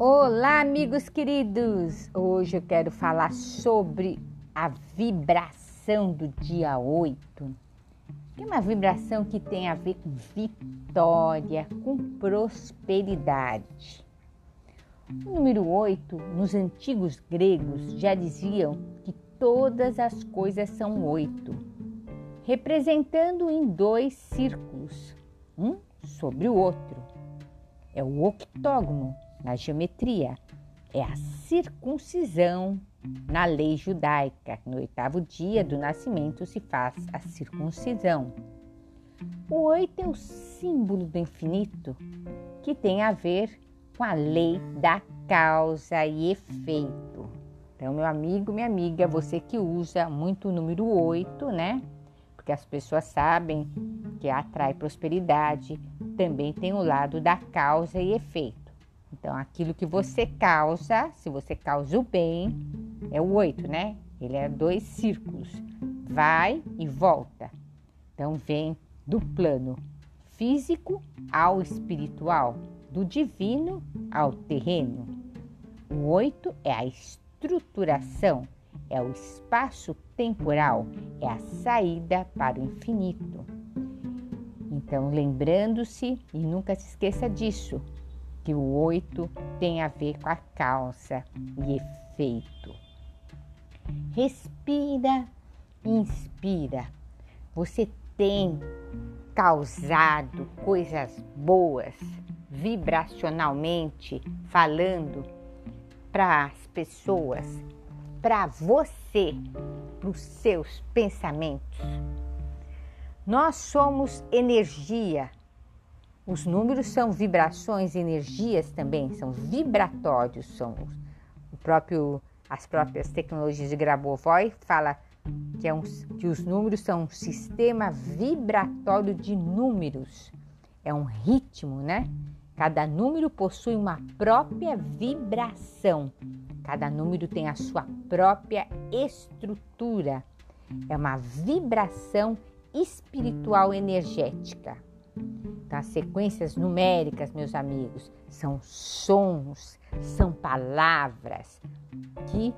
Olá, amigos queridos! Hoje eu quero falar sobre a vibração do dia 8. É uma vibração que tem a ver com vitória, com prosperidade. O número 8, nos antigos gregos, já diziam que todas as coisas são oito, representando em dois círculos, um sobre o outro. É o octógono na geometria, é a circuncisão na lei judaica. No oitavo dia do nascimento se faz a circuncisão. O oito é o símbolo do infinito que tem a ver com a lei da causa e efeito. Então, meu amigo, minha amiga, você que usa muito o número 8, né? Porque as pessoas sabem que atrai prosperidade, também tem o lado da causa e efeito. Então, aquilo que você causa, se você causa o bem, é o oito, né? Ele é dois círculos, vai e volta. Então, vem do plano físico ao espiritual, do divino ao terreno. O oito é a estruturação, é o espaço temporal, é a saída para o infinito. Então, lembrando-se e nunca se esqueça disso, que o oito tem a ver com a causa e efeito. Respira, inspira. Você tem causado coisas boas vibracionalmente falando para as pessoas, para você, para os seus pensamentos. Nós somos energia os números são vibrações, energias também, são vibratórios, são o próprio, as próprias tecnologias de Grabovoi fala que, é um, que os números são um sistema vibratório de números, é um ritmo, né? Cada número possui uma própria vibração, cada número tem a sua própria estrutura, é uma vibração espiritual energética. Então, as sequências numéricas, meus amigos, são sons, são palavras que,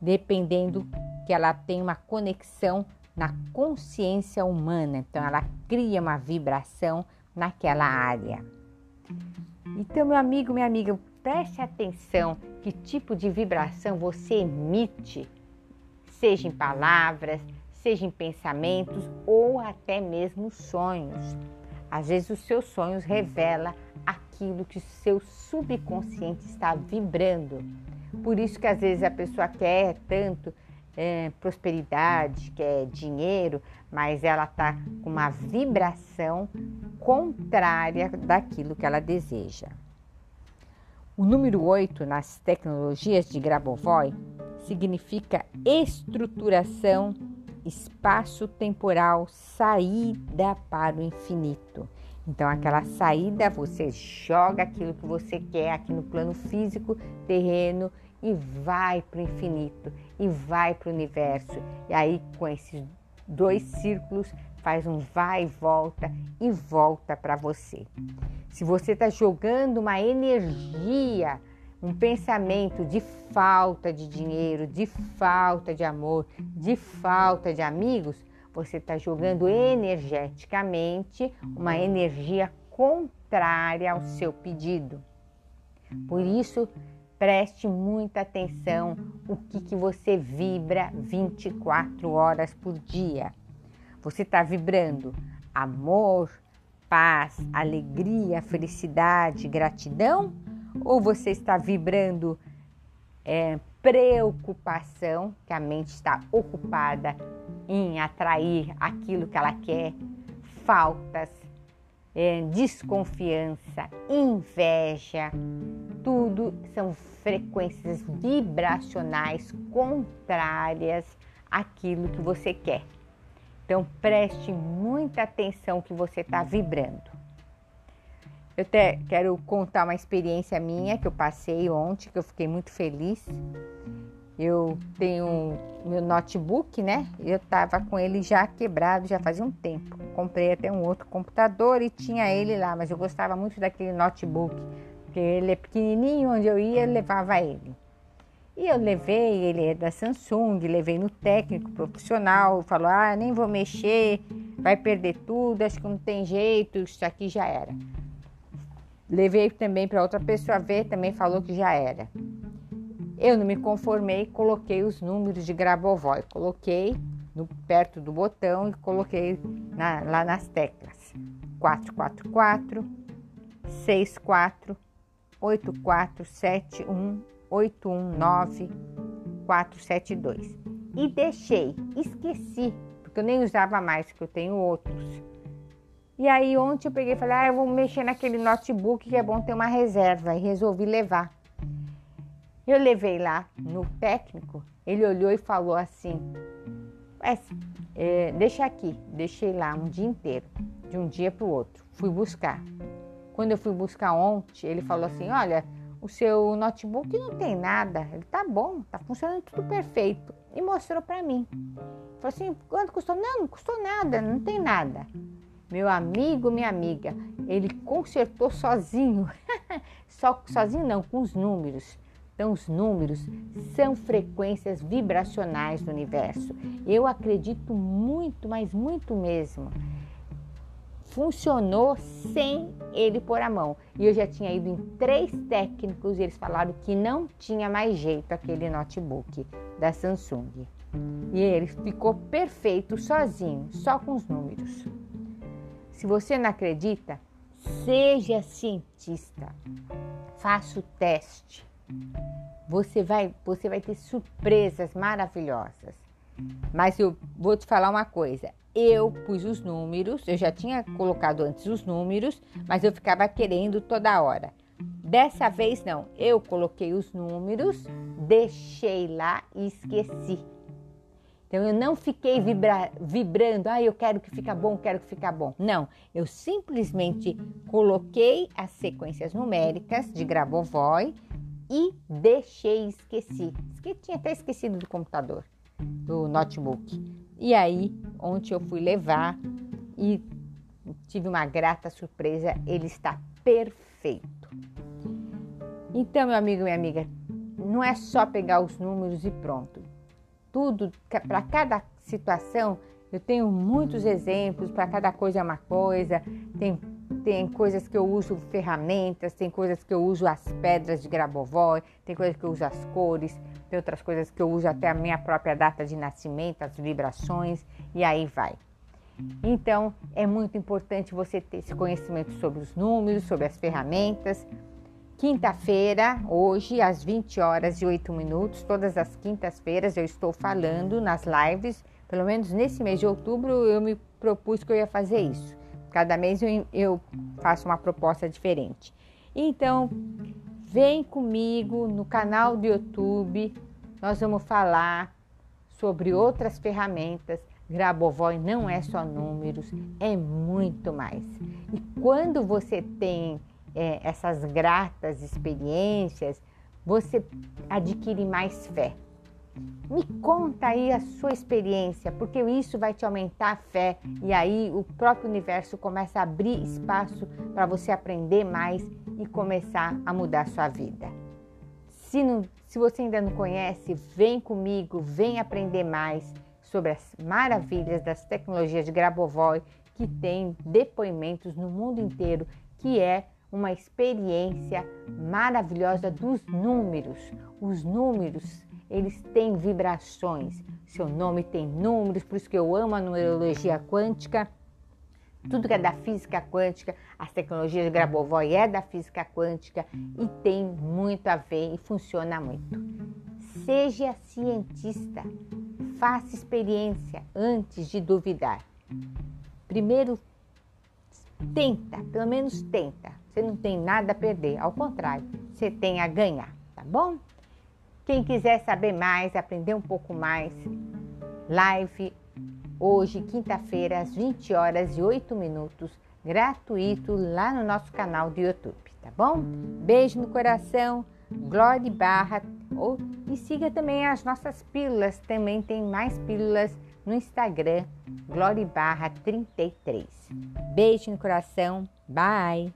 dependendo que ela tem uma conexão na consciência humana, então ela cria uma vibração naquela área. Então, meu amigo, minha amiga, preste atenção que tipo de vibração você emite, seja em palavras, seja em pensamentos ou até mesmo sonhos. Às vezes os seus sonhos revelam aquilo que o seu subconsciente está vibrando. Por isso que às vezes a pessoa quer tanto é, prosperidade, quer dinheiro, mas ela está com uma vibração contrária daquilo que ela deseja. O número 8 nas tecnologias de Grabovoi significa estruturação espaço temporal, saída para o infinito. Então, aquela saída, você joga aquilo que você quer aqui no plano físico, terreno, e vai para o infinito, e vai para o universo. E aí, com esses dois círculos, faz um vai e volta e volta para você. Se você está jogando uma energia um pensamento de falta de dinheiro, de falta de amor, de falta de amigos, você está jogando energeticamente uma energia contrária ao seu pedido. Por isso, preste muita atenção o que, que você vibra 24 horas por dia. Você está vibrando amor, paz, alegria, felicidade, gratidão? ou você está vibrando é, preocupação, que a mente está ocupada em atrair aquilo que ela quer, faltas, é, desconfiança, inveja, tudo são frequências vibracionais contrárias àquilo que você quer. Então preste muita atenção que você está vibrando. Eu te, quero contar uma experiência minha que eu passei ontem, que eu fiquei muito feliz. Eu tenho meu notebook, né? Eu tava com ele já quebrado já fazia um tempo. Comprei até um outro computador e tinha ele lá, mas eu gostava muito daquele notebook porque ele é pequenininho, onde eu ia, eu levava ele. E eu levei, ele é da Samsung, levei no técnico profissional, falou: ah, nem vou mexer, vai perder tudo, acho que não tem jeito, isso aqui já era. Levei também para outra pessoa ver, também falou que já era. Eu não me conformei, coloquei os números de Grabovoi, coloquei no, perto do botão e coloquei na, lá nas teclas. 444 64 8471 819 472. E deixei, esqueci, porque eu nem usava mais, que eu tenho outros. E aí ontem eu peguei e falei, ah, eu vou mexer naquele notebook que é bom ter uma reserva. E resolvi levar. Eu levei lá no técnico, ele olhou e falou assim, é, deixa aqui, deixei lá um dia inteiro, de um dia para o outro. Fui buscar. Quando eu fui buscar ontem, ele falou assim: Olha, o seu notebook não tem nada, ele tá bom, tá funcionando tudo perfeito. E mostrou para mim. Falou assim: Quanto custou? Não, não custou nada, não tem nada. Meu amigo, minha amiga, ele consertou sozinho. Só sozinho não, com os números. Então, os números são frequências vibracionais do universo. Eu acredito muito, mas muito mesmo. Funcionou sem ele pôr a mão. E eu já tinha ido em três técnicos e eles falaram que não tinha mais jeito aquele notebook da Samsung. E ele ficou perfeito sozinho, só com os números. Se você não acredita, seja cientista. Faça o teste você vai, você vai ter surpresas maravilhosas. Mas eu vou te falar uma coisa. Eu pus os números, eu já tinha colocado antes os números, mas eu ficava querendo toda hora. Dessa vez não, eu coloquei os números, deixei lá e esqueci. Então eu não fiquei vibra, vibrando, ah, eu quero que fica bom, quero que fica bom. Não, eu simplesmente coloquei as sequências numéricas de Grabovoi e deixei, esqueci. esqueci. Tinha até esquecido do computador, do notebook. E aí, ontem eu fui levar e tive uma grata surpresa, ele está perfeito. Então, meu amigo, minha amiga, não é só pegar os números e pronto. Tudo, para cada situação, eu tenho muitos exemplos, para cada coisa é uma coisa, tem tem coisas que eu uso ferramentas, tem coisas que eu uso as pedras de Grabovoi, tem coisas que eu uso as cores, tem outras coisas que eu uso até a minha própria data de nascimento, as vibrações e aí vai. Então, é muito importante você ter esse conhecimento sobre os números, sobre as ferramentas. Quinta-feira, hoje, às 20 horas e 8 minutos, todas as quintas-feiras eu estou falando nas lives, pelo menos nesse mês de outubro eu me propus que eu ia fazer isso. Cada mês eu, eu faço uma proposta diferente. Então, vem comigo no canal do YouTube. Nós vamos falar sobre outras ferramentas. Grabovoi não é só números, é muito mais. E quando você tem é, essas gratas experiências, você adquire mais fé. Me conta aí a sua experiência, porque isso vai te aumentar a fé e aí o próprio universo começa a abrir espaço para você aprender mais e começar a mudar a sua vida. Se, não, se você ainda não conhece, vem comigo, vem aprender mais sobre as maravilhas das tecnologias de Grabovoi, que tem depoimentos no mundo inteiro, que é uma experiência maravilhosa dos números. Os números eles têm vibrações. Seu nome tem números, por isso que eu amo a numerologia quântica. Tudo que é da física quântica, as tecnologias de Grabovoi é da física quântica e tem muito a ver e funciona muito. Seja cientista, faça experiência antes de duvidar. Primeiro, tenta, pelo menos tenta. Você não tem nada a perder, ao contrário, você tem a ganhar, tá bom? Quem quiser saber mais, aprender um pouco mais, live hoje, quinta-feira, às 20 horas e 8 minutos, gratuito lá no nosso canal do YouTube, tá bom? Beijo no coração, Glória Barra, ou, e siga também as nossas pílulas, também tem mais pílulas no Instagram, Glória Barra 33. Beijo no coração, bye!